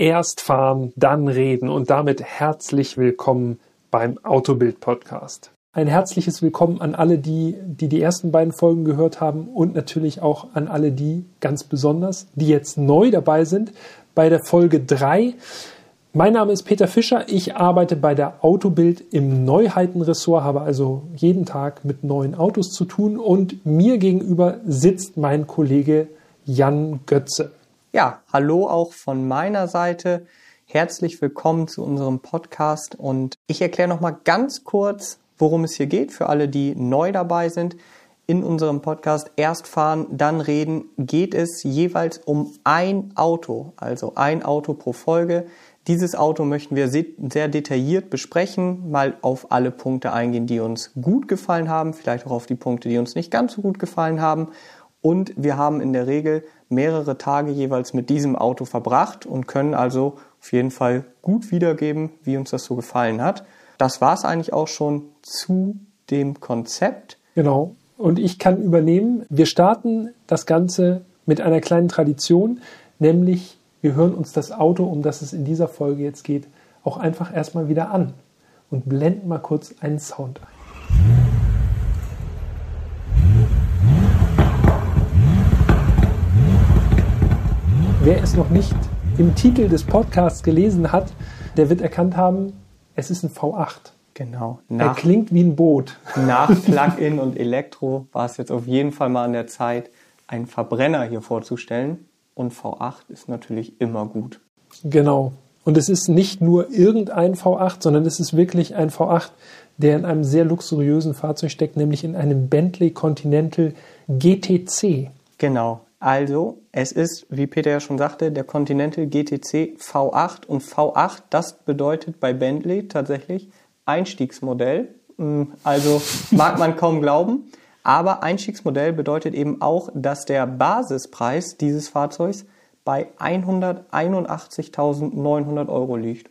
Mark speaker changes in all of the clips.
Speaker 1: Erst fahren, dann reden und damit herzlich willkommen beim Autobild Podcast. Ein herzliches Willkommen an alle, die, die die ersten beiden Folgen gehört haben und natürlich auch an alle die ganz besonders, die jetzt neu dabei sind bei der Folge 3. Mein Name ist Peter Fischer. Ich arbeite bei der Autobild im Neuheitenressort, habe also jeden Tag mit neuen Autos zu tun und mir gegenüber sitzt mein Kollege Jan Götze.
Speaker 2: Ja, hallo auch von meiner Seite. Herzlich willkommen zu unserem Podcast und ich erkläre noch mal ganz kurz, worum es hier geht für alle, die neu dabei sind. In unserem Podcast Erst fahren, dann reden geht es jeweils um ein Auto, also ein Auto pro Folge. Dieses Auto möchten wir sehr detailliert besprechen, mal auf alle Punkte eingehen, die uns gut gefallen haben, vielleicht auch auf die Punkte, die uns nicht ganz so gut gefallen haben. Und wir haben in der Regel mehrere Tage jeweils mit diesem Auto verbracht und können also auf jeden Fall gut wiedergeben, wie uns das so gefallen hat. Das war es eigentlich auch schon zu dem Konzept.
Speaker 1: Genau. Und ich kann übernehmen, wir starten das Ganze mit einer kleinen Tradition, nämlich wir hören uns das Auto, um das es in dieser Folge jetzt geht, auch einfach erstmal wieder an und blenden mal kurz einen Sound ein. Wer es noch nicht im Titel des Podcasts gelesen hat, der wird erkannt haben, es ist ein V8.
Speaker 2: Genau.
Speaker 1: Nach, er klingt wie ein Boot.
Speaker 2: Nach Plug-in und Elektro war es jetzt auf jeden Fall mal an der Zeit, einen Verbrenner hier vorzustellen. Und V8 ist natürlich immer gut.
Speaker 1: Genau. Und es ist nicht nur irgendein V8, sondern es ist wirklich ein V8, der in einem sehr luxuriösen Fahrzeug steckt, nämlich in einem Bentley Continental GTC.
Speaker 2: Genau. Also, es ist, wie Peter ja schon sagte, der Continental GTC V8 und V8, das bedeutet bei Bentley tatsächlich Einstiegsmodell. Hm, also mag man kaum glauben, aber Einstiegsmodell bedeutet eben auch, dass der Basispreis dieses Fahrzeugs bei 181.900 Euro liegt.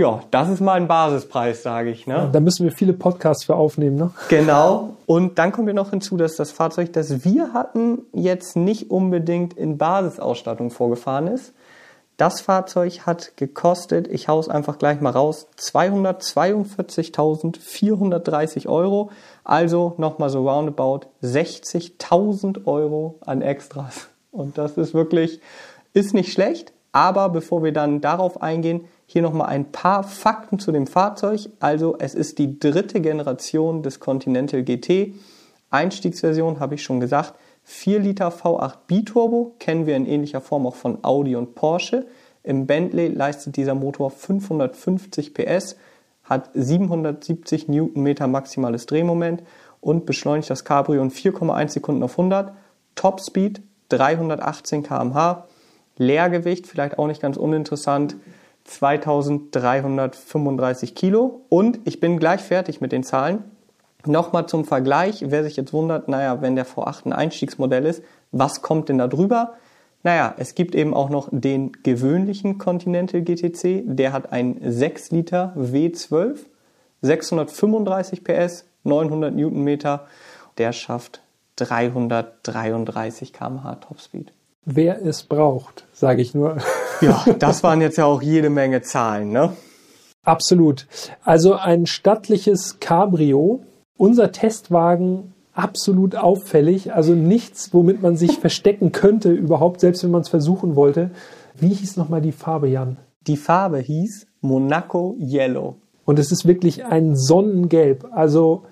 Speaker 2: Ja, das ist mal ein Basispreis, sage ich. Ne? Ja,
Speaker 1: da müssen wir viele Podcasts für aufnehmen. Ne?
Speaker 2: Genau. Und dann kommt wir noch hinzu, dass das Fahrzeug, das wir hatten, jetzt nicht unbedingt in Basisausstattung vorgefahren ist. Das Fahrzeug hat gekostet, ich hau's einfach gleich mal raus, 242.430 Euro. Also nochmal so roundabout 60.000 Euro an Extras. Und das ist wirklich, ist nicht schlecht. Aber bevor wir dann darauf eingehen, hier nochmal ein paar Fakten zu dem Fahrzeug. Also es ist die dritte Generation des Continental GT. Einstiegsversion habe ich schon gesagt. 4 Liter V8 Biturbo kennen wir in ähnlicher Form auch von Audi und Porsche. Im Bentley leistet dieser Motor 550 PS, hat 770 Newtonmeter maximales Drehmoment und beschleunigt das Cabrio in 4,1 Sekunden auf 100. Topspeed 318 km/h. Leergewicht, vielleicht auch nicht ganz uninteressant, 2335 Kilo. Und ich bin gleich fertig mit den Zahlen. Nochmal zum Vergleich, wer sich jetzt wundert, naja, wenn der V8 ein Einstiegsmodell ist, was kommt denn da drüber? Naja, es gibt eben auch noch den gewöhnlichen Continental GTC, der hat ein 6 Liter W12, 635 PS, 900 Newtonmeter, der schafft 333 km/h Topspeed.
Speaker 1: Wer es braucht, sage ich nur.
Speaker 2: Ja, das waren jetzt ja auch jede Menge Zahlen, ne?
Speaker 1: Absolut. Also ein stattliches Cabrio. Unser Testwagen absolut auffällig. Also nichts, womit man sich verstecken könnte, überhaupt, selbst wenn man es versuchen wollte. Wie hieß nochmal die Farbe, Jan?
Speaker 2: Die Farbe hieß Monaco Yellow.
Speaker 1: Und es ist wirklich ein Sonnengelb. Also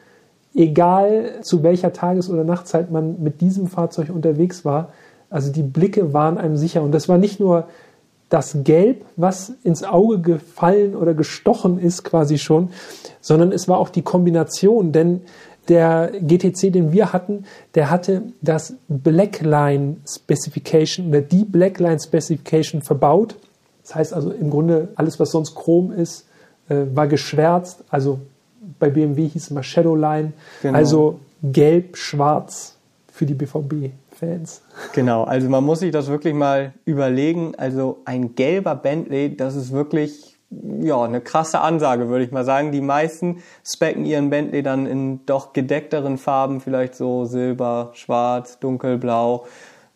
Speaker 1: egal zu welcher Tages- oder Nachtzeit man mit diesem Fahrzeug unterwegs war, also die Blicke waren einem sicher. Und das war nicht nur das Gelb, was ins Auge gefallen oder gestochen ist quasi schon, sondern es war auch die Kombination, denn der GTC, den wir hatten, der hatte das Blackline Specification oder die Blackline Specification verbaut. Das heißt also im Grunde alles, was sonst Chrom ist, äh, war geschwärzt. Also bei BMW hieß es mal Shadowline. Genau. Also gelb-schwarz für die BVB. Fans.
Speaker 2: Genau, also man muss sich das wirklich mal überlegen. Also ein gelber Bentley, das ist wirklich ja, eine krasse Ansage, würde ich mal sagen. Die meisten specken ihren Bentley dann in doch gedeckteren Farben, vielleicht so Silber, Schwarz, Dunkelblau.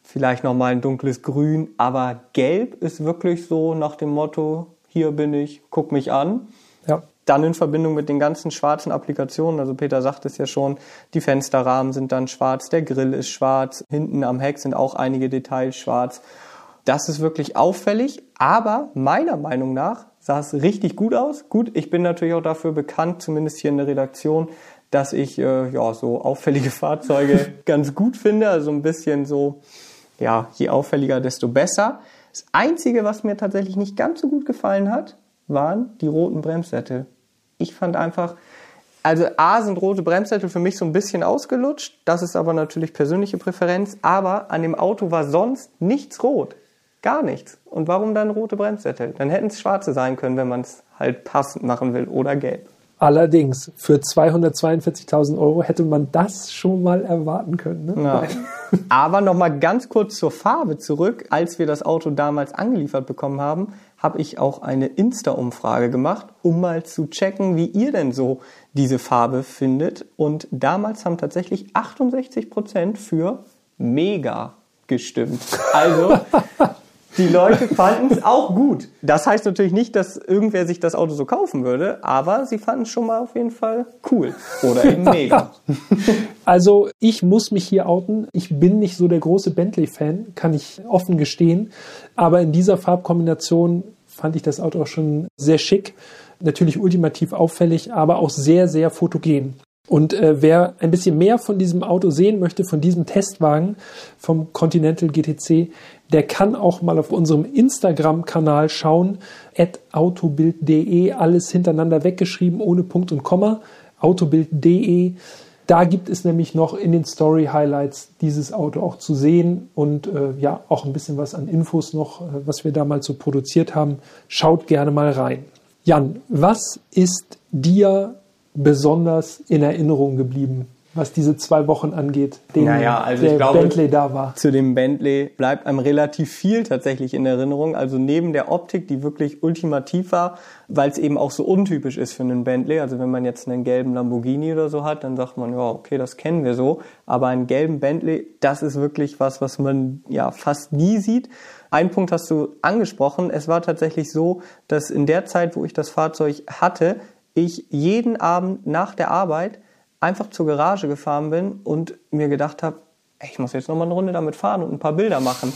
Speaker 2: vielleicht nochmal ein dunkles Grün, aber Gelb ist wirklich so nach dem Motto, hier bin ich, guck mich an.
Speaker 1: Ja.
Speaker 2: Dann in Verbindung mit den ganzen schwarzen Applikationen, also Peter sagt es ja schon, die Fensterrahmen sind dann schwarz, der Grill ist schwarz, hinten am Heck sind auch einige Details schwarz. Das ist wirklich auffällig, aber meiner Meinung nach sah es richtig gut aus. Gut, ich bin natürlich auch dafür bekannt, zumindest hier in der Redaktion, dass ich äh, ja so auffällige Fahrzeuge ganz gut finde, also ein bisschen so ja, je auffälliger, desto besser. Das Einzige, was mir tatsächlich nicht ganz so gut gefallen hat, waren die roten Bremssättel. Ich fand einfach, also A sind rote Bremssättel für mich so ein bisschen ausgelutscht. Das ist aber natürlich persönliche Präferenz. Aber an dem Auto war sonst nichts rot. Gar nichts. Und warum dann rote Bremssättel? Dann hätten es schwarze sein können, wenn man es halt passend machen will oder gelb.
Speaker 1: Allerdings, für 242.000 Euro hätte man das schon mal erwarten können. Ne?
Speaker 2: Ja. Aber nochmal ganz kurz zur Farbe zurück. Als wir das Auto damals angeliefert bekommen haben, habe ich auch eine Insta-Umfrage gemacht, um mal zu checken, wie ihr denn so diese Farbe findet. Und damals haben tatsächlich 68 Prozent für mega gestimmt. Also die Leute fanden es auch gut. Das heißt natürlich nicht, dass irgendwer sich das Auto so kaufen würde, aber sie fanden es schon mal auf jeden Fall cool oder eben mega.
Speaker 1: Also ich muss mich hier outen. Ich bin nicht so der große Bentley-Fan, kann ich offen gestehen. Aber in dieser Farbkombination fand ich das Auto auch schon sehr schick. Natürlich ultimativ auffällig, aber auch sehr, sehr fotogen. Und äh, wer ein bisschen mehr von diesem Auto sehen möchte, von diesem Testwagen vom Continental GTC, der kann auch mal auf unserem Instagram-Kanal schauen, autobild.de, alles hintereinander weggeschrieben, ohne Punkt und Komma, autobild.de. Da gibt es nämlich noch in den Story Highlights dieses Auto auch zu sehen und äh, ja, auch ein bisschen was an Infos noch, äh, was wir damals so produziert haben. Schaut gerne mal rein. Jan, was ist dir besonders in Erinnerung geblieben, was diese zwei Wochen angeht,
Speaker 2: den naja, also der glaube, Bentley da war? Zu dem Bentley bleibt einem relativ viel tatsächlich in Erinnerung. Also neben der Optik, die wirklich ultimativ war, weil es eben auch so untypisch ist für einen Bentley. Also wenn man jetzt einen gelben Lamborghini oder so hat, dann sagt man, ja, okay, das kennen wir so. Aber einen gelben Bentley, das ist wirklich was, was man ja fast nie sieht. Ein Punkt hast du angesprochen. Es war tatsächlich so, dass in der Zeit, wo ich das Fahrzeug hatte, ich jeden Abend nach der Arbeit einfach zur Garage gefahren bin und mir gedacht habe, ich muss jetzt noch mal eine Runde damit fahren und ein paar Bilder machen.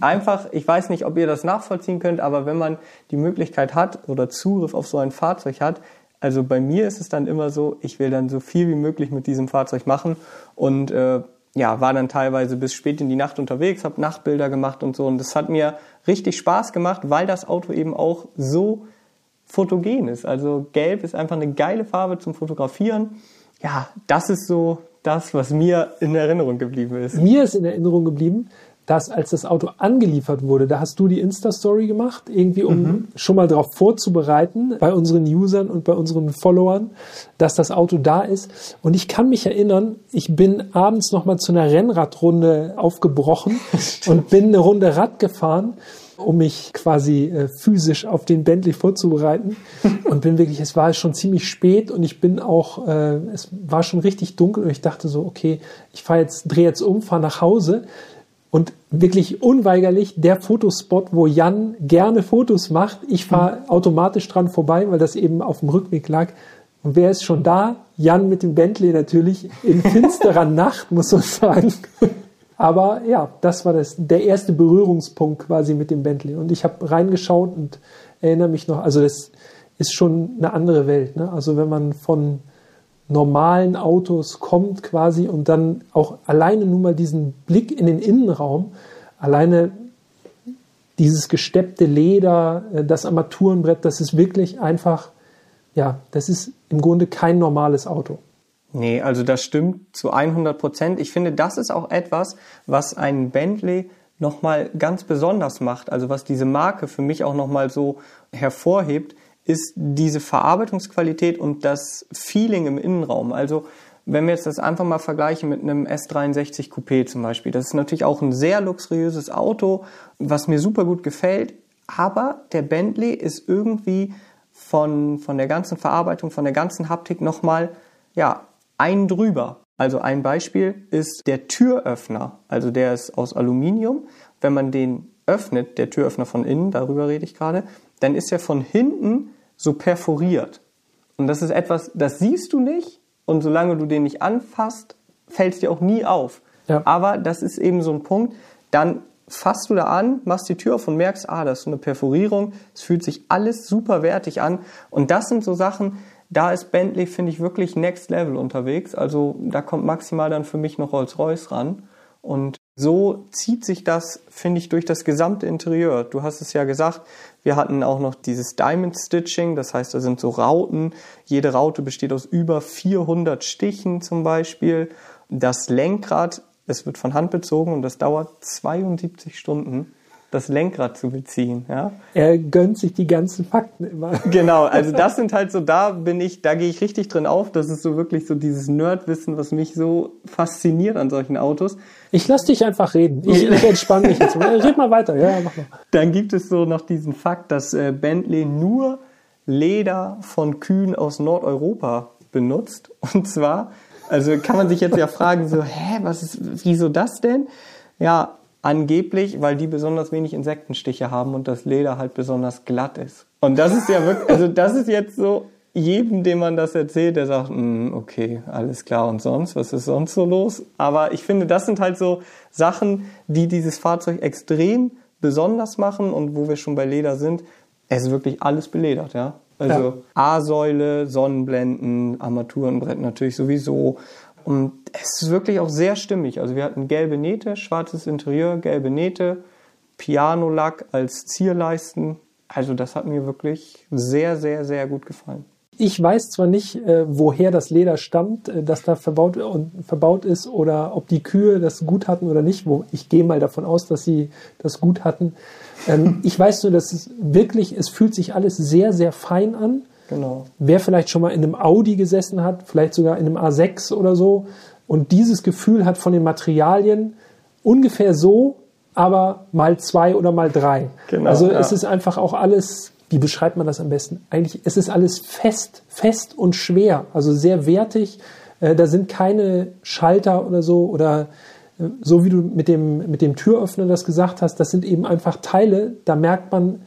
Speaker 2: einfach, ich weiß nicht, ob ihr das nachvollziehen könnt, aber wenn man die Möglichkeit hat oder Zugriff auf so ein Fahrzeug hat, also bei mir ist es dann immer so, ich will dann so viel wie möglich mit diesem Fahrzeug machen und äh, ja, war dann teilweise bis spät in die Nacht unterwegs, habe Nachtbilder gemacht und so und das hat mir richtig Spaß gemacht, weil das Auto eben auch so fotogen ist. Also gelb ist einfach eine geile Farbe zum Fotografieren. Ja, das ist so das, was mir in Erinnerung geblieben ist.
Speaker 1: Mir ist in Erinnerung geblieben, dass als das Auto angeliefert wurde, da hast du die Insta-Story gemacht, irgendwie um mhm. schon mal darauf vorzubereiten bei unseren Usern und bei unseren Followern, dass das Auto da ist. Und ich kann mich erinnern, ich bin abends noch mal zu einer Rennradrunde aufgebrochen und bin eine Runde Rad gefahren um mich quasi äh, physisch auf den Bentley vorzubereiten. Und bin wirklich, es war schon ziemlich spät und ich bin auch, äh, es war schon richtig dunkel und ich dachte so, okay, ich fahre jetzt, drehe jetzt um, fahre nach Hause. Und wirklich unweigerlich der Fotospot, wo Jan gerne Fotos macht. Ich fahre mhm. automatisch dran vorbei, weil das eben auf dem Rückweg lag. Und wer ist schon da? Jan mit dem Bentley natürlich in finsterer Nacht, muss man sagen. Aber ja, das war das, der erste Berührungspunkt quasi mit dem Bentley. Und ich habe reingeschaut und erinnere mich noch, also das ist schon eine andere Welt. Ne? Also wenn man von normalen Autos kommt quasi und dann auch alleine nur mal diesen Blick in den Innenraum, alleine dieses gesteppte Leder, äh, das Armaturenbrett, das ist wirklich einfach, ja, das ist im Grunde kein normales Auto.
Speaker 2: Nee, also das stimmt zu 100 Prozent. Ich finde, das ist auch etwas, was einen Bentley nochmal ganz besonders macht. Also was diese Marke für mich auch nochmal so hervorhebt, ist diese Verarbeitungsqualität und das Feeling im Innenraum. Also wenn wir jetzt das einfach mal vergleichen mit einem S63 Coupé zum Beispiel, das ist natürlich auch ein sehr luxuriöses Auto, was mir super gut gefällt, aber der Bentley ist irgendwie von, von der ganzen Verarbeitung, von der ganzen Haptik nochmal, ja, einen drüber. Also ein Beispiel ist der Türöffner. Also der ist aus Aluminium. Wenn man den öffnet, der Türöffner von innen, darüber rede ich gerade, dann ist er von hinten so perforiert. Und das ist etwas, das siehst du nicht. Und solange du den nicht anfasst, fällt es dir auch nie auf. Ja. Aber das ist eben so ein Punkt. Dann fasst du da an, machst die Tür auf und merkst, ah, das ist so eine Perforierung. Es fühlt sich alles super wertig an. Und das sind so Sachen, da ist Bentley, finde ich, wirklich next level unterwegs. Also da kommt maximal dann für mich noch Rolls-Royce ran. Und so zieht sich das, finde ich, durch das gesamte Interieur. Du hast es ja gesagt, wir hatten auch noch dieses Diamond Stitching, das heißt, da sind so Rauten. Jede Raute besteht aus über 400 Stichen zum Beispiel. Das Lenkrad, es wird von Hand bezogen und das dauert 72 Stunden das Lenkrad zu beziehen. Ja?
Speaker 1: Er gönnt sich die ganzen Fakten immer.
Speaker 2: Genau, also das sind halt so, da bin ich, da gehe ich richtig drin auf. Das ist so wirklich so dieses Nerdwissen, was mich so fasziniert an solchen Autos.
Speaker 1: Ich lass dich einfach reden. Ich, ich entspanne mich jetzt. Red mal weiter. Ja, mach mal.
Speaker 2: Dann gibt es so noch diesen Fakt, dass äh, Bentley nur Leder von Kühen aus Nordeuropa benutzt. Und zwar, also kann man sich jetzt ja fragen, so, hä, was ist, wieso das denn? Ja, Angeblich, weil die besonders wenig Insektenstiche haben und das Leder halt besonders glatt ist. Und das ist ja wirklich, also das ist jetzt so, jedem, dem man das erzählt, der sagt, mm, okay, alles klar und sonst, was ist sonst so los? Aber ich finde, das sind halt so Sachen, die dieses Fahrzeug extrem besonders machen und wo wir schon bei Leder sind, es ist wirklich alles beledert, ja. Also ja. A-Säule, Sonnenblenden, Armaturenbrett natürlich sowieso, und es ist wirklich auch sehr stimmig. Also wir hatten gelbe Nähte, schwarzes Interieur, gelbe Nähte, Pianolack als Zierleisten. Also das hat mir wirklich sehr, sehr, sehr gut gefallen.
Speaker 1: Ich weiß zwar nicht, äh, woher das Leder stammt, äh, das da verbaut, verbaut ist oder ob die Kühe das gut hatten oder nicht. Ich gehe mal davon aus, dass sie das gut hatten. Ähm, ich weiß nur, dass es wirklich, es fühlt sich alles sehr, sehr fein an. Genau. Wer vielleicht schon mal in einem Audi gesessen hat, vielleicht sogar in einem A6 oder so, und dieses Gefühl hat von den Materialien ungefähr so, aber mal zwei oder mal drei. Genau, also ja. es ist einfach auch alles, wie beschreibt man das am besten? Eigentlich, es ist alles fest, fest und schwer, also sehr wertig. Äh, da sind keine Schalter oder so oder äh, so wie du mit dem, mit dem Türöffner das gesagt hast, das sind eben einfach Teile, da merkt man,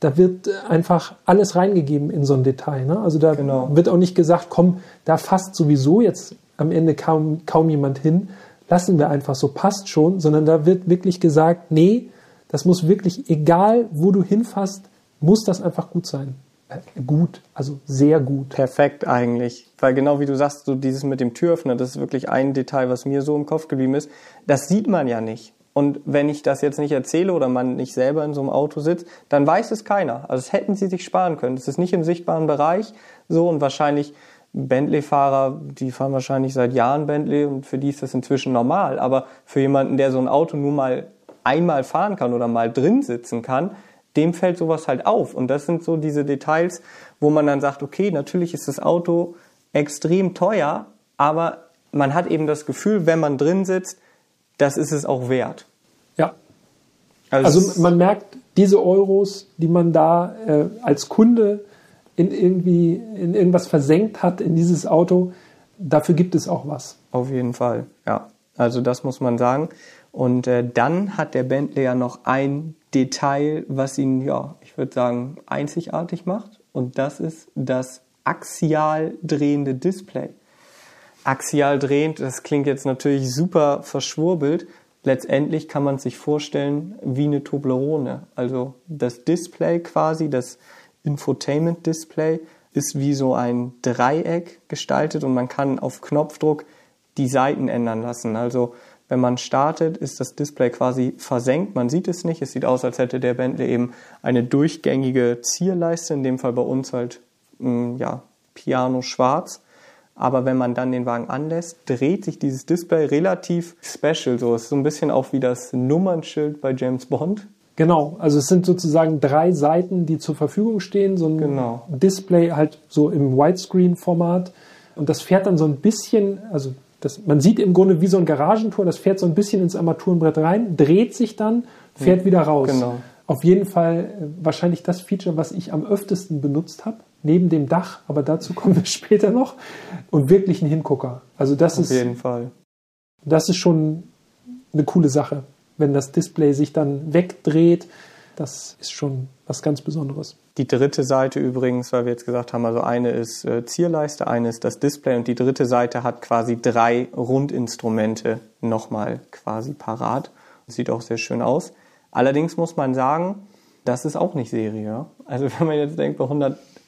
Speaker 1: da wird einfach alles reingegeben in so ein Detail. Ne? Also da genau. wird auch nicht gesagt, komm, da fasst sowieso jetzt am Ende kaum, kaum jemand hin, lassen wir einfach so, passt schon, sondern da wird wirklich gesagt, nee, das muss wirklich, egal wo du hinfasst, muss das einfach gut sein. Äh, gut, also sehr gut.
Speaker 2: Perfekt eigentlich. Weil genau wie du sagst, so dieses mit dem Türöffner, das ist wirklich ein Detail, was mir so im Kopf geblieben ist. Das sieht man ja nicht. Und wenn ich das jetzt nicht erzähle oder man nicht selber in so einem Auto sitzt, dann weiß es keiner. Also das hätten sie sich sparen können. Es ist nicht im sichtbaren Bereich so und wahrscheinlich Bentley-Fahrer, die fahren wahrscheinlich seit Jahren Bentley und für die ist das inzwischen normal. Aber für jemanden, der so ein Auto nur mal einmal fahren kann oder mal drin sitzen kann, dem fällt sowas halt auf. Und das sind so diese Details, wo man dann sagt, okay, natürlich ist das Auto extrem teuer, aber man hat eben das Gefühl, wenn man drin sitzt, das ist es auch wert.
Speaker 1: Ja. Also, also man merkt, diese Euros, die man da äh, als Kunde in irgendwie in irgendwas versenkt hat in dieses Auto, dafür gibt es auch was.
Speaker 2: Auf jeden Fall, ja. Also das muss man sagen. Und äh, dann hat der Bentley ja noch ein Detail, was ihn, ja, ich würde sagen, einzigartig macht. Und das ist das axial drehende Display axial drehend, das klingt jetzt natürlich super verschwurbelt. Letztendlich kann man sich vorstellen wie eine Toblerone. Also das Display quasi, das Infotainment-Display ist wie so ein Dreieck gestaltet und man kann auf Knopfdruck die Seiten ändern lassen. Also wenn man startet, ist das Display quasi versenkt. Man sieht es nicht. Es sieht aus, als hätte der Bentley eben eine durchgängige Zierleiste. In dem Fall bei uns halt, mm, ja, Piano schwarz. Aber wenn man dann den Wagen anlässt, dreht sich dieses Display relativ special. So, es ist so ein bisschen auch wie das Nummernschild bei James Bond.
Speaker 1: Genau, also es sind sozusagen drei Seiten, die zur Verfügung stehen. So ein genau. Display halt so im Widescreen-Format. Und das fährt dann so ein bisschen, also das, man sieht im Grunde wie so ein Garagentor, das fährt so ein bisschen ins Armaturenbrett rein, dreht sich dann, fährt wieder raus. Genau. Auf jeden Fall äh, wahrscheinlich das Feature, was ich am öftesten benutzt habe neben dem Dach, aber dazu kommen wir später noch. Und wirklich ein Hingucker. Also das
Speaker 2: Auf
Speaker 1: ist,
Speaker 2: jeden Fall.
Speaker 1: das ist schon eine coole Sache, wenn das Display sich dann wegdreht. Das ist schon was ganz Besonderes.
Speaker 2: Die dritte Seite übrigens, weil wir jetzt gesagt haben, also eine ist äh, Zierleiste, eine ist das Display und die dritte Seite hat quasi drei Rundinstrumente nochmal quasi parat. Sieht auch sehr schön aus. Allerdings muss man sagen, das ist auch nicht Serie. Also wenn man jetzt denkt, bei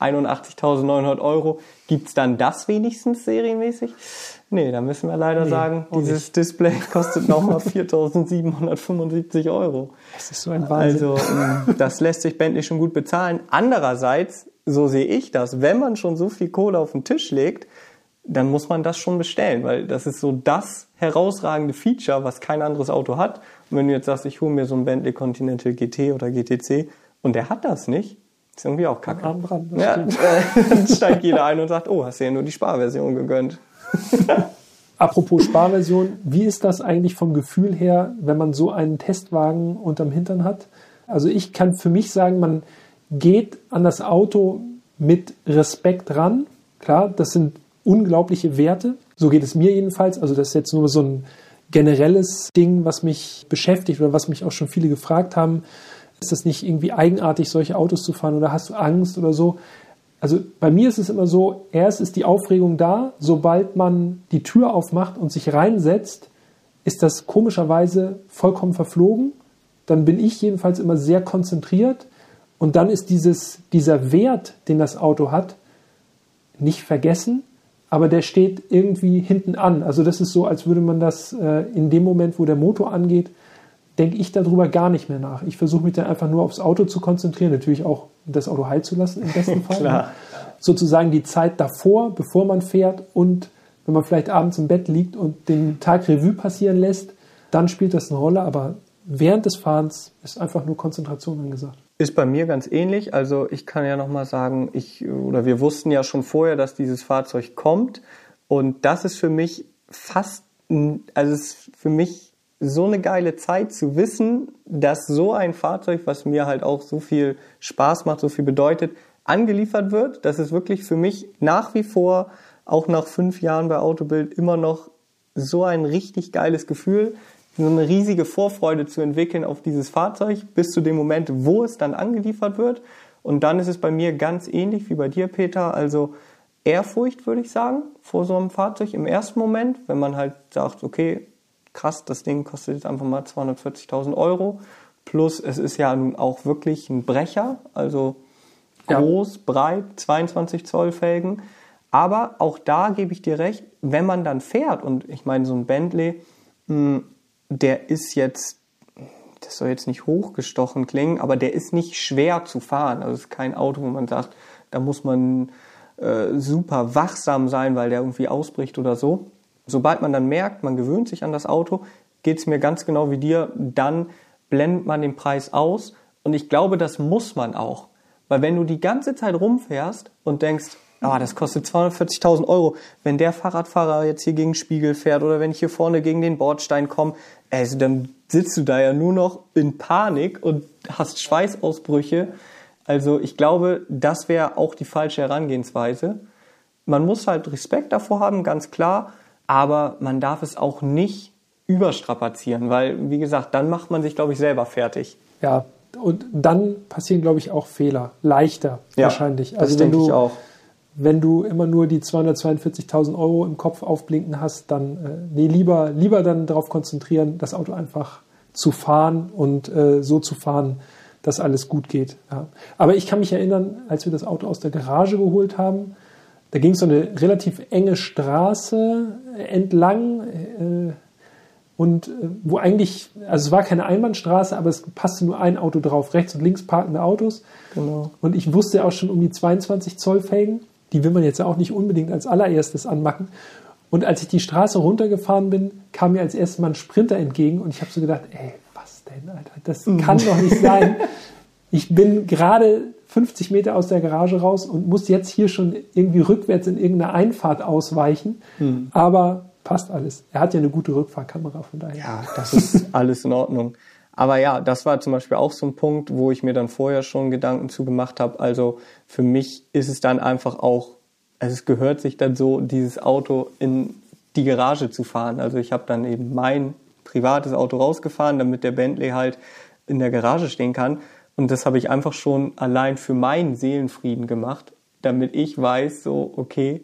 Speaker 2: 181.900 Euro, gibt's dann das wenigstens serienmäßig? Nee, da müssen wir leider
Speaker 1: Nee,
Speaker 2: sagen, dieses Display kostet nochmal 4.775 Euro.
Speaker 1: Das ist so ein Wahnsinn.
Speaker 2: Also ähm, das lässt sich Bentley schon gut bezahlen. Andererseits, so sehe ich das, wenn man schon so viel Kohle auf den Tisch legt, dann muss man das schon bestellen, weil das ist so das herausragende Feature, was kein anderes Auto hat. Und wenn du jetzt sagst, ich hole mir so einen Bentley Continental GT oder GTC und der hat das nicht, ist irgendwie auch kacke.
Speaker 1: Arm dran, das
Speaker 2: Ja, äh, dann steigt jeder ein und sagt, oh, hast du ja nur die Sparversion gegönnt.
Speaker 1: Apropos Sparversion, wie ist das eigentlich vom Gefühl her, wenn man so einen Testwagen unterm Hintern hat? Also ich kann für mich sagen, man geht an das Auto mit Respekt ran. Klar, das sind unglaubliche Werte. So geht es mir jedenfalls. Also das ist jetzt nur so ein generelles Ding, was mich beschäftigt oder was mich auch schon viele gefragt haben. Ist das nicht irgendwie eigenartig, solche Autos zu fahren oder hast du Angst oder so? Also bei mir ist es immer so, erst ist die Aufregung da, sobald man die Tür aufmacht und sich reinsetzt, ist das komischerweise vollkommen verflogen. Dann bin ich jedenfalls immer sehr konzentriert und dann ist dieses, dieser Wert, den das Auto hat, nicht vergessen, aber der steht irgendwie hinten an. Also das ist so, als würde man das äh, in dem Moment, wo der Motor angeht, denke ich darüber gar nicht mehr nach. Ich versuche mich dann einfach nur aufs Auto zu konzentrieren, natürlich auch das Auto heil zu lassen im besten Fall.
Speaker 2: Klar.
Speaker 1: Sozusagen die Zeit davor, bevor man fährt und wenn man vielleicht abends im Bett liegt und den Tag Revue passieren lässt, dann spielt das eine Rolle, aber während des Fahrens ist einfach nur Konzentration angesagt.
Speaker 2: Ist bei mir ganz ähnlich. Also ich kann ja noch mal sagen, ich oder wir wussten ja schon vorher, dass dieses Fahrzeug kommt und das ist für mich fast, also es ist für mich so eine geile Zeit zu wissen, dass so ein Fahrzeug, was mir halt auch so viel Spaß macht, so viel bedeutet, angeliefert wird. Das ist wirklich für mich nach wie vor, auch nach fünf Jahren bei Autobild, immer noch so ein richtig geiles Gefühl, so eine riesige Vorfreude zu entwickeln auf dieses Fahrzeug bis zu dem Moment, wo es dann angeliefert wird. Und dann ist es bei mir ganz ähnlich wie bei dir, Peter. Also Ehrfurcht, würde ich sagen, vor so einem Fahrzeug im ersten Moment, wenn man halt sagt, okay, krass, das Ding kostet jetzt einfach mal 240.000 Euro. Plus, es ist ja nun auch wirklich ein Brecher, also
Speaker 1: Ja.
Speaker 2: groß, breit, 22 Zoll Felgen. Aber auch da gebe ich dir recht, wenn man dann fährt, und ich meine, so ein Bentley, mh, der ist jetzt, das soll jetzt nicht hochgestochen klingen, aber der ist nicht schwer zu fahren. Also es ist kein Auto, wo man sagt, da muss man äh, super wachsam sein, weil der irgendwie ausbricht oder so. Sobald man dann merkt, man gewöhnt sich an das Auto, geht es mir ganz genau wie dir, dann blendet man den Preis aus. Und ich glaube, das muss man auch. Weil wenn du die ganze Zeit rumfährst und denkst, ah, das kostet 240.000 Euro, wenn der Fahrradfahrer jetzt hier gegen den Spiegel fährt oder wenn ich hier vorne gegen den Bordstein komme, also dann sitzt du da ja nur noch in Panik und hast Schweißausbrüche. Also ich glaube, das wäre auch die falsche Herangehensweise. Man muss halt Respekt davor haben, ganz klar, aber man darf es auch nicht überstrapazieren, weil, wie gesagt, dann macht man sich, glaube ich, selber fertig.
Speaker 1: Ja, und dann passieren, glaube ich, auch Fehler. Leichter
Speaker 2: Ja,
Speaker 1: wahrscheinlich.
Speaker 2: das
Speaker 1: Also wenn
Speaker 2: denke
Speaker 1: du,
Speaker 2: ich auch.
Speaker 1: wenn du immer nur die 242.000 Euro im Kopf aufblinken hast, dann äh, nee, lieber, lieber dann darauf konzentrieren, das Auto einfach zu fahren und äh, so zu fahren, dass alles gut geht. Ja. Aber ich kann mich erinnern, als wir das Auto aus der Garage geholt haben, da ging es so eine relativ enge Straße entlang äh, und äh, wo eigentlich, also es war keine Einbahnstraße, aber es passte nur ein Auto drauf, rechts und links parkende Autos.
Speaker 2: Genau.
Speaker 1: Und ich wusste auch schon um die 22 Zoll Felgen. Die will man jetzt auch nicht unbedingt als allererstes anmachen. Und als ich die Straße runtergefahren bin, kam mir als erstes mal ein Sprinter entgegen und ich habe so gedacht, ey, was denn, Alter? Das kann doch nicht sein. Ich bin gerade 50 Meter aus der Garage raus und muss jetzt hier schon irgendwie rückwärts in irgendeine Einfahrt ausweichen. Aber passt alles. Er hat ja eine gute Rückfahrkamera, von daher.
Speaker 2: Ja, das ist alles in Ordnung. Aber ja, das war zum Beispiel auch so ein Punkt, wo ich mir dann vorher schon Gedanken zu gemacht habe. Also für mich ist es dann einfach auch, also es gehört sich dann so, dieses Auto in die Garage zu fahren. Also ich habe dann eben mein privates Auto rausgefahren, damit der Bentley halt in der Garage stehen kann. Und das habe ich einfach schon allein für meinen Seelenfrieden gemacht, damit ich weiß, so, okay,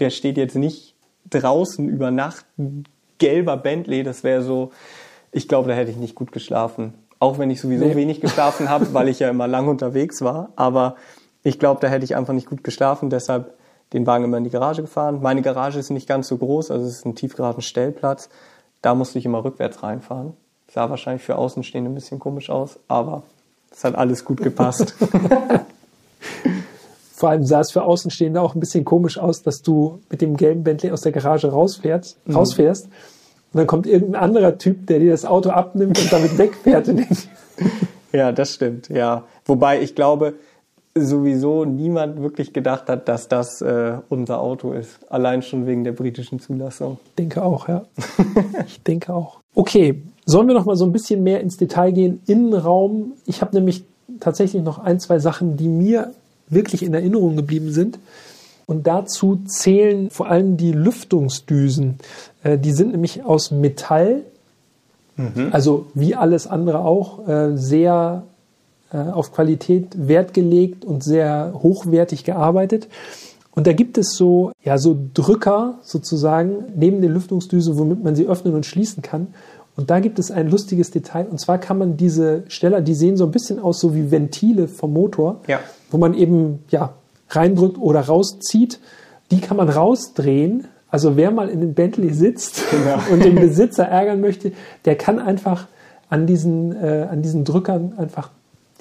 Speaker 2: der steht jetzt nicht draußen über Nacht, ein gelber Bentley, das wäre so, ich glaube, da hätte ich nicht gut geschlafen. Auch wenn ich sowieso nee. wenig geschlafen habe, weil ich ja immer lang unterwegs war. Aber ich glaube, da hätte ich einfach nicht gut geschlafen. Deshalb den Wagen immer in die Garage gefahren. Meine Garage ist nicht ganz so groß, also es ist ein tiefgeraden Stellplatz. Da musste ich immer rückwärts reinfahren. Sah wahrscheinlich für Außenstehende ein bisschen komisch aus, aber es hat alles gut gepasst.
Speaker 1: Vor allem sah es für Außenstehende auch ein bisschen komisch aus, dass du mit dem gelben Bentley aus der Garage rausfährst, mhm. rausfährst und dann kommt irgendein anderer Typ, der dir das Auto abnimmt und damit wegfährt.
Speaker 2: ja, das stimmt, ja. Wobei ich glaube, sowieso niemand wirklich gedacht hat, dass das äh, unser Auto ist. Allein schon wegen der britischen Zulassung.
Speaker 1: Ich denke auch, ja. ich denke auch. Okay, sollen wir noch mal so ein bisschen mehr ins Detail gehen? Innenraum. Ich habe nämlich tatsächlich noch ein, zwei Sachen, die mir wirklich in Erinnerung geblieben sind. Und dazu zählen vor allem die Lüftungsdüsen. Äh, die sind nämlich aus Metall, mhm. also wie alles andere auch, äh, sehr äh, auf Qualität Wert gelegt und sehr hochwertig gearbeitet. Und da gibt es so, ja, so Drücker sozusagen neben der Lüftungsdüse, womit man sie öffnen und schließen kann. Und da gibt es ein lustiges Detail. Und zwar kann man diese Steller, die sehen so ein bisschen aus so wie Ventile vom Motor, ja. wo man eben, ja, reindrückt oder rauszieht. Die kann man rausdrehen. Also wer mal in dem Bentley sitzt ja. und den Besitzer ärgern möchte, der kann einfach an diesen, äh, an diesen Drückern einfach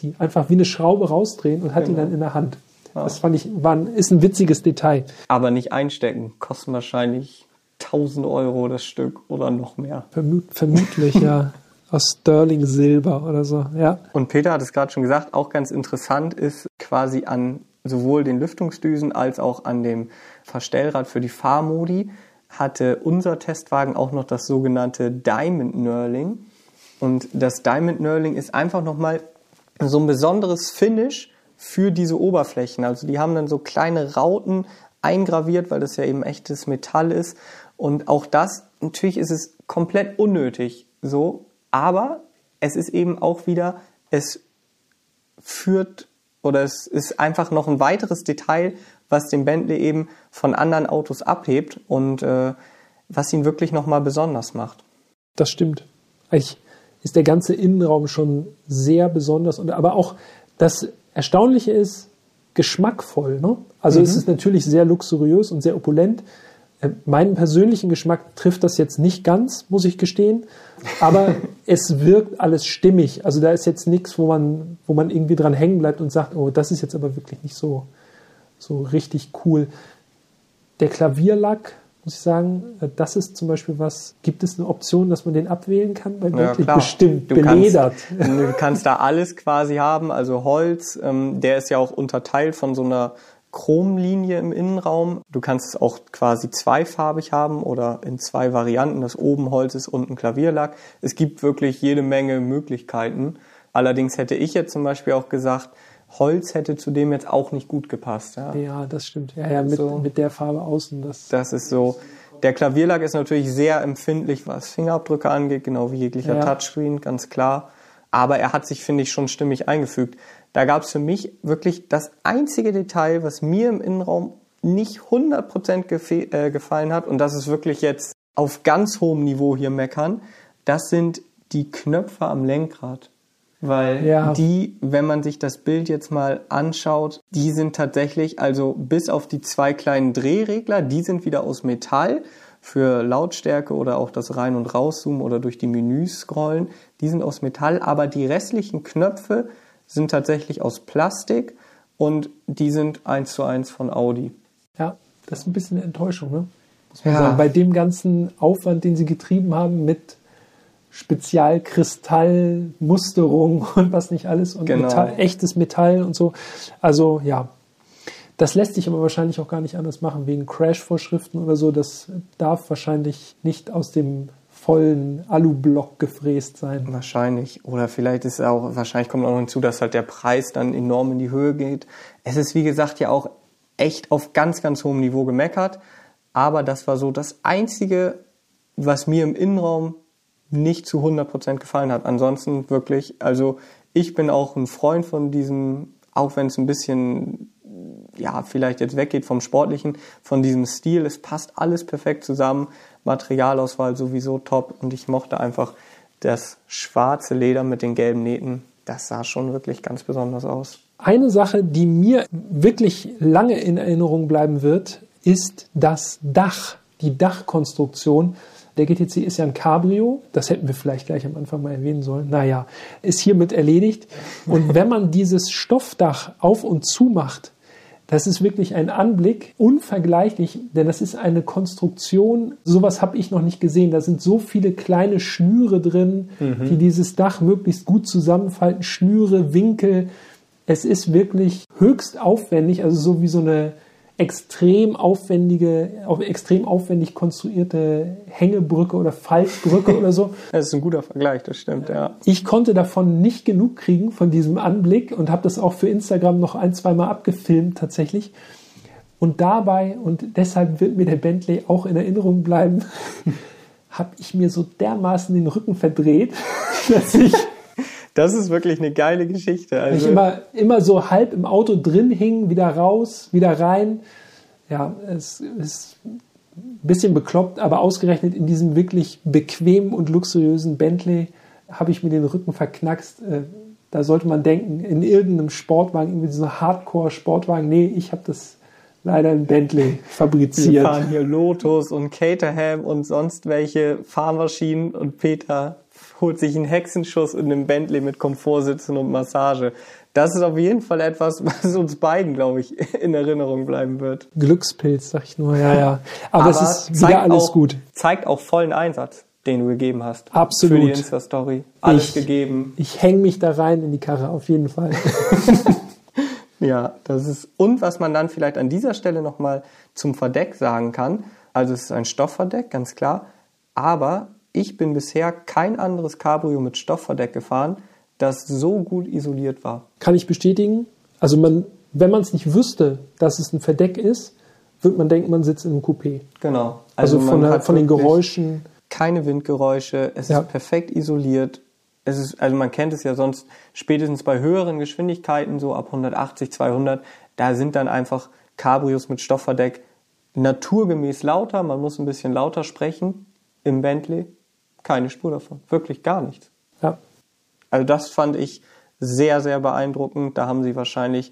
Speaker 1: die einfach wie eine Schraube rausdrehen und hat genau. die dann in der Hand. Ja. Das fand ich, war ist ein witziges Detail.
Speaker 2: Aber nicht einstecken. Kosten wahrscheinlich 1000 Euro das Stück oder noch mehr.
Speaker 1: Vermut, vermutlich, ja. Aus Sterling Silber oder so, ja.
Speaker 2: Und Peter hat es gerade schon gesagt, auch ganz interessant ist quasi an sowohl den Lüftungsdüsen als auch an dem Verstellrad für die Fahrmodi hatte unser Testwagen auch noch das sogenannte Diamond Knurling. Und das Diamond Knurling ist einfach nochmal so ein besonderes Finish für diese Oberflächen. Also die haben dann so kleine Rauten eingraviert, weil das ja eben echtes Metall ist. Und auch das, natürlich ist es komplett unnötig so, aber es ist eben auch wieder, es führt oder es ist einfach noch ein weiteres Detail, was den Bentley eben von anderen Autos abhebt und äh, was ihn wirklich nochmal besonders macht.
Speaker 1: Das stimmt. Eigentlich ist der ganze Innenraum schon sehr besonders. Und, aber auch das Erstaunliche ist geschmackvoll. Ne? Also mhm. es ist natürlich sehr luxuriös und sehr opulent. Äh, meinen persönlichen Geschmack trifft das jetzt nicht ganz, muss ich gestehen. Aber es wirkt alles stimmig. Also da ist jetzt nichts, wo man, wo man irgendwie dran hängen bleibt und sagt, oh, das ist jetzt aber wirklich nicht so, so richtig cool. Der Klavierlack, muss ich sagen, äh, das ist zum Beispiel was, gibt es eine Option, dass man den abwählen kann?
Speaker 2: Bei ja, klar.
Speaker 1: Bestimmt, du beledert.
Speaker 2: Kannst, du kannst da alles quasi haben, also Holz, ähm, der ist ja auch unterteilt von so einer Chromlinie im Innenraum. Du kannst es auch quasi zweifarbig haben oder in zwei Varianten, dass oben Holz ist, unten Klavierlack. Es gibt wirklich jede Menge Möglichkeiten. Allerdings hätte ich jetzt zum Beispiel auch gesagt, Holz hätte zudem jetzt auch nicht gut gepasst.
Speaker 1: Ja, ja das stimmt. Ja, ja mit, so. mit der Farbe außen.
Speaker 2: Das, das ist so. Der Klavierlack ist natürlich sehr empfindlich, was Fingerabdrücke angeht, genau wie jeglicher ja. Touchscreen, ganz klar. Aber er hat sich, finde ich, schon stimmig eingefügt. Da gab es für mich wirklich das einzige Detail, was mir im Innenraum nicht 100% äh, gefallen hat. Und das ist wirklich jetzt auf ganz hohem Niveau hier meckern. Das sind die Knöpfe am Lenkrad. Weil ja. die, wenn man sich das Bild jetzt mal anschaut, die sind tatsächlich, also bis auf die zwei kleinen Drehregler, die sind wieder aus Metall für Lautstärke oder auch das Rein- und Rauszoomen oder durch die Menüs scrollen. Die sind aus Metall, aber die restlichen Knöpfe sind tatsächlich aus Plastik und die sind eins zu eins von Audi.
Speaker 1: Ja, das ist ein bisschen eine Enttäuschung, ne? Muss man ja. sagen. Bei dem ganzen Aufwand, den sie getrieben haben mit Spezialkristallmusterung und was nicht alles und genau. Metall, echtes Metall und so. Also ja, das lässt sich aber wahrscheinlich auch gar nicht anders machen wegen Crash-Vorschriften oder so. Das darf wahrscheinlich nicht aus dem vollen Alublock gefräst sein.
Speaker 2: Wahrscheinlich. Oder vielleicht ist auch, wahrscheinlich kommt auch noch hinzu, dass halt der Preis dann enorm in die Höhe geht. Es ist, wie gesagt, ja auch echt auf ganz, ganz hohem Niveau gemeckert. Aber das war so das Einzige, was mir im Innenraum nicht zu 100% gefallen hat. Ansonsten wirklich, also ich bin auch ein Freund von diesem, auch wenn es ein bisschen, ja, vielleicht jetzt weggeht vom Sportlichen, von diesem Stil. Es passt alles perfekt zusammen. Materialauswahl sowieso top und ich mochte einfach das schwarze Leder mit den gelben Nähten. Das sah schon wirklich ganz besonders aus.
Speaker 1: Eine Sache, die mir wirklich lange in Erinnerung bleiben wird, ist das Dach, die Dachkonstruktion. Der GTC ist ja ein Cabrio, das hätten wir vielleicht gleich am Anfang mal erwähnen sollen. Naja, ist hiermit erledigt. Und wenn man dieses Stoffdach auf und zu macht, das ist wirklich ein Anblick, unvergleichlich, denn das ist eine Konstruktion, sowas habe ich noch nicht gesehen. Da sind so viele kleine Schnüre drin, mhm. die dieses Dach möglichst gut zusammenfalten, Schnüre, Winkel. Es ist wirklich höchst aufwendig, also so wie so eine extrem aufwendige, extrem aufwendig konstruierte Hängebrücke oder Faltbrücke oder so.
Speaker 2: Das ist ein guter Vergleich, das stimmt, ja.
Speaker 1: Ich konnte davon nicht genug kriegen, von diesem Anblick und habe das auch für Instagram noch ein, zwei Mal abgefilmt tatsächlich. Und dabei, und deshalb wird mir der Bentley auch in Erinnerung bleiben, habe ich mir so dermaßen den Rücken verdreht, dass ich
Speaker 2: das ist wirklich eine geile Geschichte.
Speaker 1: Also ich immer, immer so halb im Auto drin hing, wieder raus, wieder rein. Ja, es ist ein bisschen bekloppt, aber ausgerechnet in diesem wirklich bequemen und luxuriösen Bentley habe ich mir den Rücken verknackst. Äh, da sollte man denken, in irgendeinem Sportwagen, irgendwie so Hardcore-Sportwagen. Nee, ich habe das leider in Bentley fabriziert. Wir
Speaker 2: fahren hier Lotus und Caterham und sonst welche Fahrmaschinen und Peter holt sich einen Hexenschuss in einem Bentley mit Komfortsitzen und Massage. Das ist auf jeden Fall etwas, was uns beiden, glaube ich, in Erinnerung bleiben wird.
Speaker 1: Glückspilz, sag ich nur, ja, ja. Aber, Aber es ist wieder alles
Speaker 2: auch,
Speaker 1: gut.
Speaker 2: Zeigt auch vollen Einsatz, den du gegeben hast.
Speaker 1: Absolut.
Speaker 2: Für die Insta-Story. Alles
Speaker 1: ich,
Speaker 2: gegeben.
Speaker 1: Ich hänge mich da rein in die Karre, auf jeden Fall.
Speaker 2: ja, das ist, und was man dann vielleicht an dieser Stelle nochmal zum Verdeck sagen kann, also es ist ein Stoffverdeck, ganz klar, aber ich bin bisher kein anderes Cabrio mit Stoffverdeck gefahren, das so gut isoliert war.
Speaker 1: Kann ich bestätigen. Also man, wenn man es nicht wüsste, dass es ein Verdeck ist, würde man denken, man sitzt in einem Coupé.
Speaker 2: Genau.
Speaker 1: Also, also von, der, von den Geräuschen.
Speaker 2: Keine Windgeräusche, es ja. ist perfekt isoliert. Es ist, also man kennt es ja sonst spätestens bei höheren Geschwindigkeiten, so ab 180, 200, da sind dann einfach Cabrios mit Stoffverdeck naturgemäß lauter. Man muss ein bisschen lauter sprechen im Bentley keine Spur davon. Wirklich gar nichts.
Speaker 1: Ja.
Speaker 2: Also das fand ich sehr, sehr beeindruckend. Da haben sie wahrscheinlich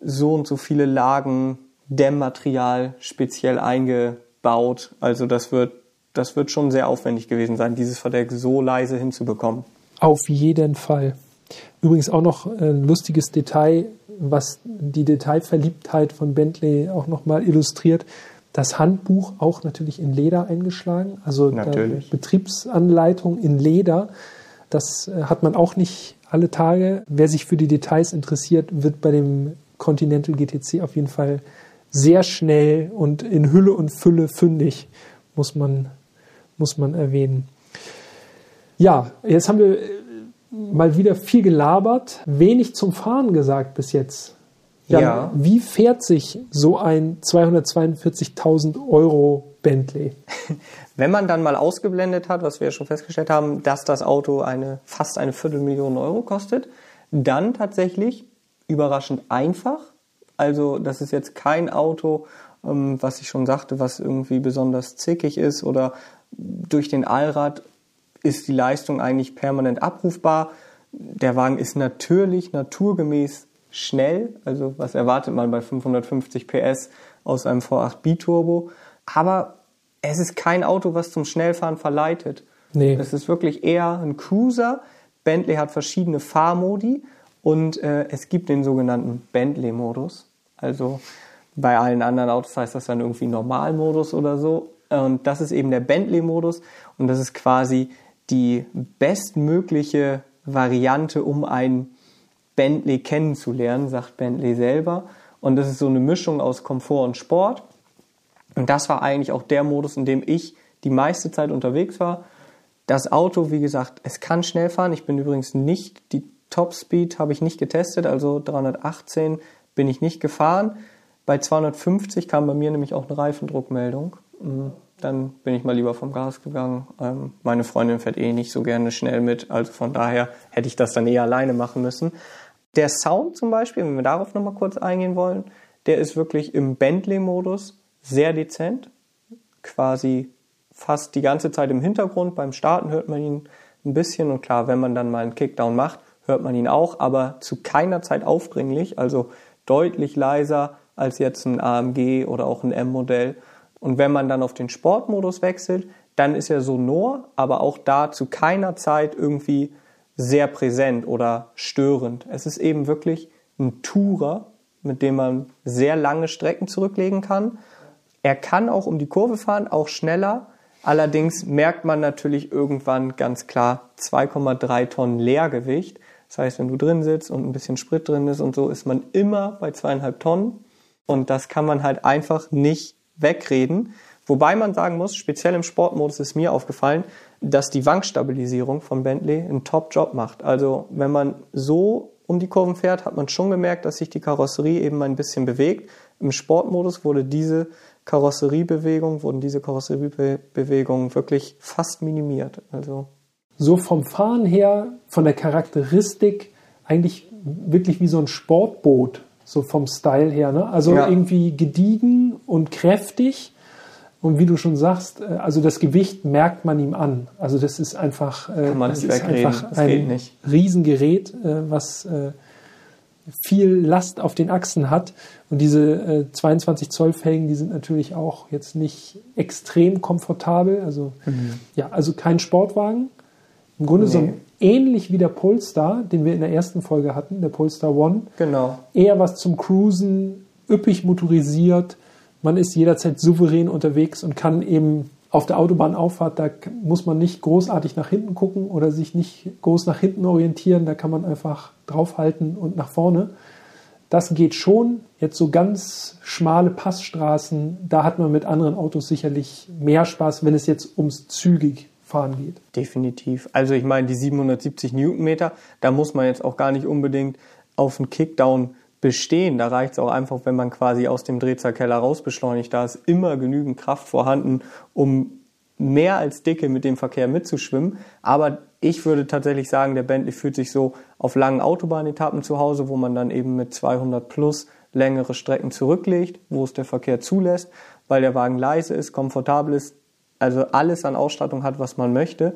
Speaker 2: so und so viele Lagen Dämmmaterial speziell eingebaut. Also das wird, das wird schon sehr aufwendig gewesen sein, dieses Verdeck so leise hinzubekommen.
Speaker 1: Auf jeden Fall. Übrigens auch noch ein lustiges Detail, was die Detailverliebtheit von Bentley auch nochmal illustriert das Handbuch auch natürlich in Leder eingeschlagen, also Betriebsanleitung in Leder. Das äh, hat man auch nicht alle Tage. Wer sich für die Details interessiert, wird bei dem Continental GTC auf jeden Fall sehr schnell und in Hülle und Fülle fündig, muss man, muss man erwähnen. Ja, jetzt haben wir äh, mal wieder viel gelabert, wenig zum Fahren gesagt bis jetzt. Jan, ja. Wie fährt sich so ein 242.000 Euro Bentley?
Speaker 2: Wenn man dann mal ausgeblendet hat, was wir ja schon festgestellt haben, dass das Auto eine, fast eine Viertelmillion Euro kostet, dann tatsächlich überraschend einfach. Also das ist jetzt kein Auto, ähm, was ich schon sagte, was irgendwie besonders zickig ist oder durch den Allrad ist die Leistung eigentlich permanent abrufbar. Der Wagen ist natürlich naturgemäß schnell, also was erwartet man bei 550 PS aus einem V8 Biturbo, aber es ist kein Auto, was zum Schnellfahren verleitet. Nee. Es ist wirklich eher ein Cruiser. Bentley hat verschiedene Fahrmodi und äh, es gibt den sogenannten Bentley-Modus. Also bei allen anderen Autos heißt das dann irgendwie Normalmodus oder so. Und das ist eben der Bentley-Modus und das ist quasi die bestmögliche Variante, um ein Bentley kennenzulernen, sagt Bentley selber. Und das ist so eine Mischung aus Komfort und Sport. Und das war eigentlich auch der Modus, in dem ich die meiste Zeit unterwegs war. Das Auto, wie gesagt, es kann schnell fahren. Ich bin übrigens nicht, die Top Speed habe ich nicht getestet, also 318 bin ich nicht gefahren. Bei 250 kam bei mir nämlich auch eine Reifendruckmeldung. Mhm. Dann bin ich mal lieber vom Gas gegangen. Ähm, meine Freundin fährt eh nicht so gerne schnell mit, also von daher hätte ich das dann eher alleine machen müssen. Der Sound zum Beispiel, wenn wir darauf nochmal kurz eingehen wollen, der ist wirklich im Bentley-Modus sehr dezent. Quasi fast die ganze Zeit im Hintergrund. Beim Starten hört man ihn ein bisschen und klar, wenn man dann mal einen Kickdown macht, hört man ihn auch, aber zu keiner Zeit aufdringlich, also deutlich leiser als jetzt ein AMG oder auch ein M-Modell. Und wenn man dann auf den Sportmodus wechselt, dann ist er sonor, aber auch da zu keiner Zeit irgendwie sehr präsent oder störend. Es ist eben wirklich ein Tourer, mit dem man sehr lange Strecken zurücklegen kann. Er kann auch um die Kurve fahren, auch schneller. Allerdings merkt man natürlich irgendwann ganz klar 2,3 Tonnen Leergewicht. Das heißt, wenn du drin sitzt und ein bisschen Sprit drin ist und so, ist man immer bei zweieinhalb Tonnen. Und das kann man halt einfach nicht wegreden. Wobei man sagen muss, speziell im Sportmodus ist mir aufgefallen, dass die Wankstabilisierung von Bentley einen Top-Job macht. Also wenn man so um die Kurven fährt, hat man schon gemerkt, dass sich die Karosserie eben ein bisschen bewegt. Im Sportmodus wurde diese Karosseriebewegung, wurden diese Karosseriebewegungen wirklich fast minimiert. Also
Speaker 1: so vom Fahren her, von der Charakteristik eigentlich wirklich wie so ein Sportboot, so vom Style her. Ne? Also ja. irgendwie gediegen und kräftig. Und wie du schon sagst, äh, also das Gewicht merkt man ihm an. Also das ist einfach,
Speaker 2: äh, Kann man das ist einfach
Speaker 1: das ein Riesengerät, äh, was viel Last auf den Achsen hat. Und diese 22 Zoll Felgen, die sind natürlich auch jetzt nicht extrem komfortabel. Also mhm. ja, also kein Sportwagen. Im Grunde nee. so ähnlich wie der Polestar, den wir in der ersten Folge hatten, der Polestar One.
Speaker 2: Genau.
Speaker 1: Eher was zum Cruisen, üppig motorisiert. Man ist jederzeit souverän unterwegs und kann eben auf der Autobahnauffahrt, da muss man nicht großartig nach hinten gucken oder sich nicht groß nach hinten orientieren. Da kann man einfach draufhalten und nach vorne. Das geht schon. Jetzt so ganz schmale Passstraßen, da hat man mit anderen Autos sicherlich mehr Spaß, wenn es jetzt ums zügig fahren geht.
Speaker 2: Definitiv. Also ich meine, die 770 Newtonmeter, da muss man jetzt auch gar nicht unbedingt auf einen Kickdown bestehen. Da reicht es auch einfach, wenn man quasi aus dem Drehzahlkeller rausbeschleunigt. Da ist immer genügend Kraft vorhanden, um mehr als dicke mit dem Verkehr mitzuschwimmen. Aber ich würde tatsächlich sagen, der Bentley fühlt sich so auf langen Autobahnetappen zu Hause, wo man dann eben mit 200 plus längere Strecken zurücklegt, wo es der Verkehr zulässt, weil der Wagen leise ist, komfortabel ist, also alles an Ausstattung hat, was man möchte.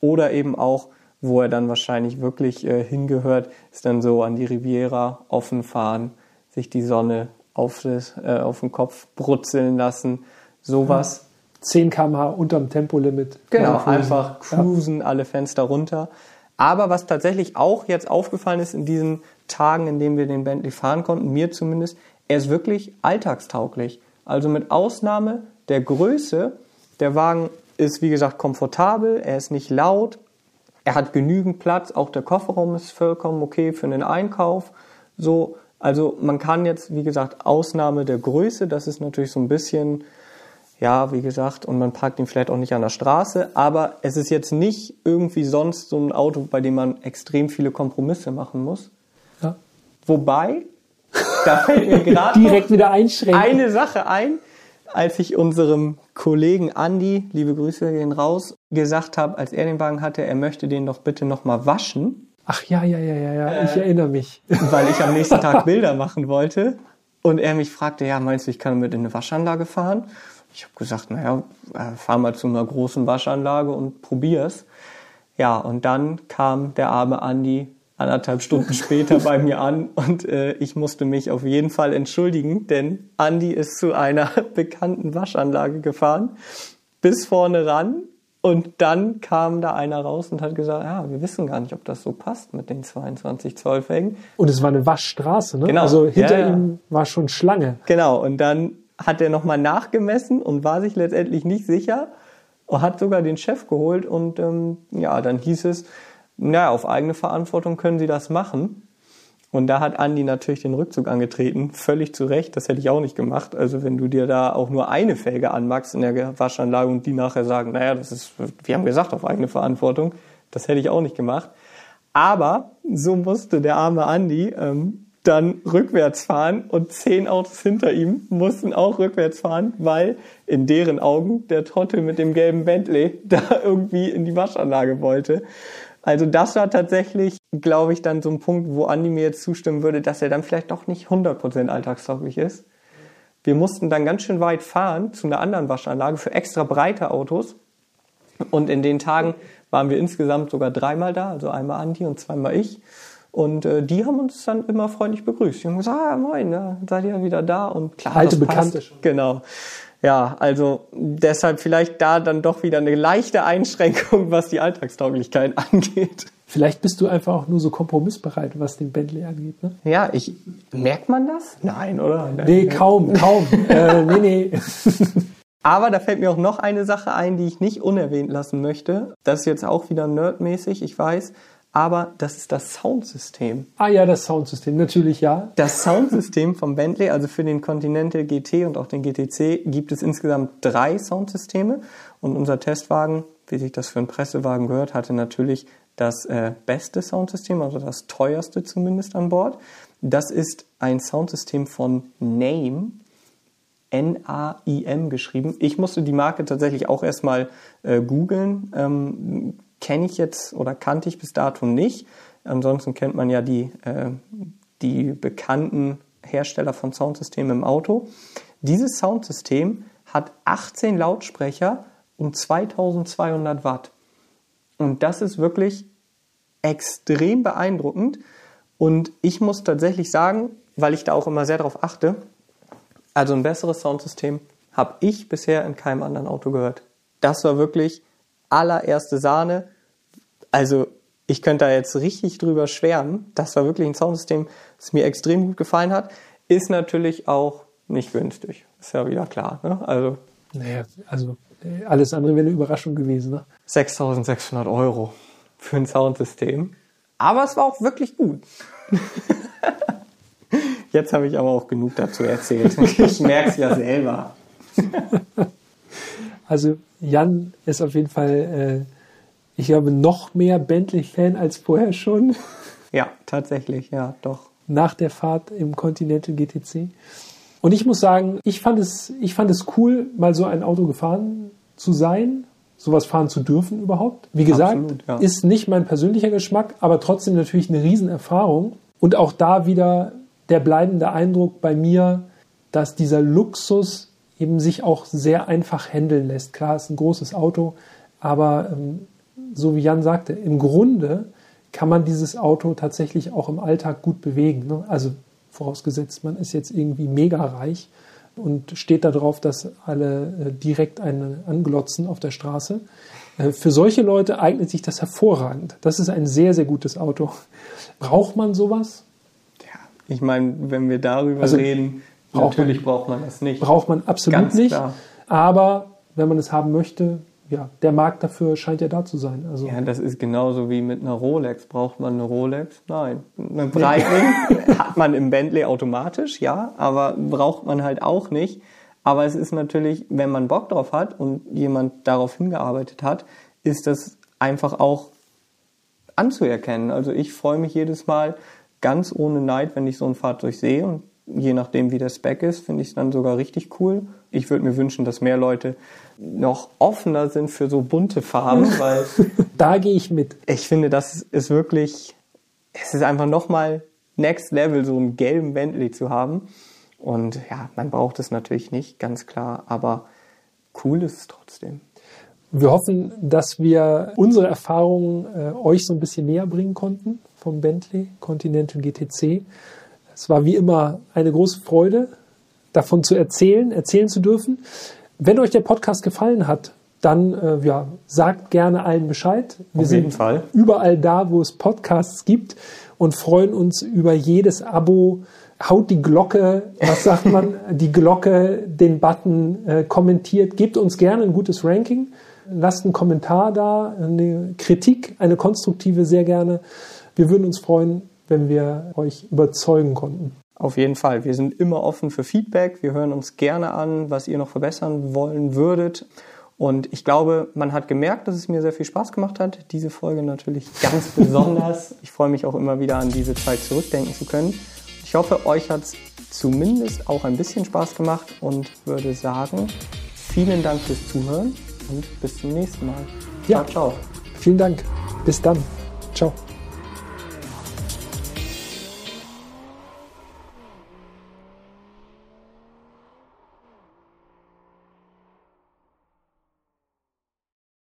Speaker 2: Oder eben auch, wo er dann wahrscheinlich wirklich äh, hingehört, ist dann so an die Riviera offen fahren, sich die Sonne auf, das, äh, auf den Kopf brutzeln lassen, sowas.
Speaker 1: Ja. 10 km/h unterm Tempolimit.
Speaker 2: Genau, einfach cruisen, ja. alle Fenster runter. Aber was tatsächlich auch jetzt aufgefallen ist in diesen Tagen, in denen wir den Bentley fahren konnten, mir zumindest, er ist wirklich alltagstauglich. Also mit Ausnahme der Größe der Wagen ist, wie gesagt, komfortabel, er ist nicht laut, er hat genügend Platz, auch der Kofferraum ist vollkommen okay für einen Einkauf. So, also man kann jetzt, wie gesagt, Ausnahme der Größe, das ist natürlich so ein bisschen, ja, wie gesagt, und man parkt ihn vielleicht auch nicht an der Straße, aber es ist jetzt nicht irgendwie sonst so ein Auto, bei dem man extrem viele Kompromisse machen muss. Ja. Wobei, da fällt mir gerade
Speaker 1: direkt wieder einschränken.
Speaker 2: eine Sache ein, als ich unserem Kollegen Andy, liebe Grüße gehen raus, gesagt habe, als er den Wagen hatte, er möchte den doch bitte nochmal waschen.
Speaker 1: Ach ja, ja, ja, ja, ja, ich äh, erinnere mich.
Speaker 2: Weil ich am nächsten Tag Bilder machen wollte. Und er mich fragte, ja, meinst du, ich kann mit in eine Waschanlage fahren? Ich habe gesagt, naja, äh, fahr mal zu einer großen Waschanlage und probier's. Ja, und dann kam der arme Andi anderthalb Stunden später bei mir an und äh, ich musste mich auf jeden Fall entschuldigen, denn Andy ist zu einer bekannten Waschanlage gefahren, bis vorne ran und dann kam da einer raus und hat gesagt, ja, wir wissen gar nicht, ob das so passt mit den 22 Zoll Felgen.
Speaker 1: Und es war eine Waschstraße, ne? Genau. Also hinter ja, ja. ihm war schon Schlange.
Speaker 2: Genau, und dann hat er nochmal nachgemessen und war sich letztendlich nicht sicher und hat sogar den Chef geholt und ähm, ja, dann hieß es, naja, auf eigene Verantwortung können sie das machen. Und da hat Andi natürlich den Rückzug angetreten, völlig zu Recht, das hätte ich auch nicht gemacht. Also wenn du dir da auch nur eine Felge anmachst in der Waschanlage und die nachher sagen, naja, das ist, wir haben gesagt, auf eigene Verantwortung, das hätte ich auch nicht gemacht. Aber so musste der arme Andi ähm, dann rückwärts fahren und zehn Autos hinter ihm mussten auch rückwärts fahren, weil in deren Augen der Trottel mit dem gelben Bentley da irgendwie in die Waschanlage wollte. Also das war tatsächlich, glaube ich, dann so ein Punkt, wo Andi mir jetzt zustimmen würde, dass er dann vielleicht doch nicht 100% alltagstauglich ist. Wir mussten dann ganz schön weit fahren zu einer anderen Waschanlage für extra breite Autos. Und in den Tagen waren wir insgesamt sogar dreimal da, also einmal Andi und zweimal ich. Und äh, die haben uns dann immer freundlich begrüßt. Die haben gesagt, ah, moin, ja, seid ihr wieder da? Und klar,
Speaker 1: Alte Bekannte schon.
Speaker 2: Genau. Ja, also deshalb vielleicht da dann doch wieder eine leichte Einschränkung, was die Alltagstauglichkeit angeht.
Speaker 1: Vielleicht bist du einfach auch nur so kompromissbereit, was den Bentley angeht. Ne?
Speaker 2: Ja, ich merkt man das? Nein, oder? Nein,
Speaker 1: nee, kaum, kaum. äh, nee, nee.
Speaker 2: Aber da fällt mir auch noch eine Sache ein, die ich nicht unerwähnt lassen möchte. Das ist jetzt auch wieder nerdmäßig, ich weiß aber das ist das Soundsystem.
Speaker 1: Ah ja, das Soundsystem, natürlich ja.
Speaker 2: Das Soundsystem vom Bentley, also für den Continental GT und auch den GTC, gibt es insgesamt drei Soundsysteme. Und unser Testwagen, wie sich das für einen Pressewagen gehört, hatte natürlich das äh, beste Soundsystem, also das teuerste zumindest an Bord. Das ist ein Soundsystem von Name, N-A-I-M geschrieben. Ich musste die Marke tatsächlich auch erstmal äh, googeln. Ähm, kenne ich jetzt oder kannte ich bis dato nicht. Ansonsten kennt man ja die, äh, die bekannten Hersteller von Soundsystemen im Auto. Dieses Soundsystem hat 18 Lautsprecher und 2200 Watt. Und das ist wirklich extrem beeindruckend. Und ich muss tatsächlich sagen, weil ich da auch immer sehr darauf achte, also ein besseres Soundsystem habe ich bisher in keinem anderen Auto gehört. Das war wirklich allererste Sahne. Also ich könnte da jetzt richtig drüber schwärmen. Das war wirklich ein Soundsystem, das mir extrem gut gefallen hat. Ist natürlich auch nicht günstig. Ist ja wieder klar. Ne? Also,
Speaker 1: naja, also äh, alles andere wäre eine Überraschung gewesen. Ne?
Speaker 2: 6600 Euro für ein Soundsystem. Aber es war auch wirklich gut. Jetzt habe ich aber auch genug dazu erzählt. Ich merke es ja selber.
Speaker 1: Also Jan ist auf jeden Fall, äh, ich glaube, noch mehr Bentley-Fan als vorher schon.
Speaker 2: Ja, tatsächlich, ja, doch.
Speaker 1: Nach der Fahrt im Continental GTC. Und ich muss sagen, ich fand es, ich fand es cool, mal so ein Auto gefahren zu sein, sowas fahren zu dürfen überhaupt. Wie gesagt, Absolut, ja. ist nicht mein persönlicher Geschmack, aber trotzdem natürlich eine Riesenerfahrung. Und auch da wieder der bleibende Eindruck bei mir, dass dieser Luxus eben sich auch sehr einfach handeln lässt. Klar, es ist ein großes Auto, aber ähm, so wie Jan sagte, im Grunde kann man dieses Auto tatsächlich auch im Alltag gut bewegen. Ne? Also vorausgesetzt, man ist jetzt irgendwie mega reich und steht darauf, dass alle äh, direkt einen anglotzen auf der Straße. Äh, für solche Leute eignet sich das hervorragend. Das ist ein sehr, sehr gutes Auto. Braucht man sowas?
Speaker 2: Ja, ich meine, wenn wir darüber also, reden, Braucht Natürlich man, braucht man das nicht.
Speaker 1: Braucht man absolut Ganz nicht. Klar. Aber wenn man es haben möchte, ja, der Markt dafür scheint ja da zu sein. Also
Speaker 2: ja, das ist genauso wie mit einer Rolex. Braucht man eine Rolex? Nein. Eine Breitling hat man im Bentley automatisch, ja, aber braucht man halt auch nicht. Aber es ist natürlich, wenn man Bock drauf hat und jemand darauf hingearbeitet hat, ist das einfach auch anzuerkennen. Also ich freue mich jedes Mal ganz ohne Neid, wenn ich so ein Fahrzeug sehe und je nachdem, wie der Spec ist, finde ich es dann sogar richtig cool. Ich würde mir wünschen, dass mehr Leute noch offener sind für so bunte Farben, weil
Speaker 1: da gehe ich mit.
Speaker 2: Ich finde, das ist wirklich, es ist einfach nochmal Next Level, so einen gelben Bentley zu haben. Und ja, man braucht es natürlich nicht, ganz klar, aber cool ist es trotzdem.
Speaker 1: Wir hoffen, dass wir unsere Erfahrungen äh, euch so ein bisschen näher bringen konnten vom Bentley Continental GTC. Es war wie immer eine große Freude, davon zu erzählen, erzählen zu dürfen. Wenn euch der Podcast gefallen hat, dann äh, ja, sagt gerne allen Bescheid.
Speaker 2: Wir Auf jeden Fall.
Speaker 1: überall da, wo es Podcasts gibt und freuen uns über jedes Abo. Haut die Glocke, was sagt man, die Glocke, den Button, äh, kommentiert, gebt uns gerne ein gutes Ranking, lasst einen Kommentar da, eine Kritik, eine konstruktive sehr gerne. Wir würden uns freuen, wenn wir euch überzeugen konnten.
Speaker 2: Auf jeden Fall. Wir sind immer offen für Feedback. Wir hören uns gerne an, was ihr noch verbessern wollen würdet. Und ich glaube, man hat gemerkt, dass es mir sehr viel Spaß gemacht hat. Diese Folge natürlich ganz besonders. Ich freue mich auch immer wieder an diese Zeit zurückdenken zu können. Ich hoffe, euch hat es zumindest auch ein bisschen Spaß gemacht und würde sagen, vielen Dank fürs Zuhören und bis zum nächsten Mal.
Speaker 1: Ja, ciao. ciao. Vielen Dank. Bis dann. Ciao.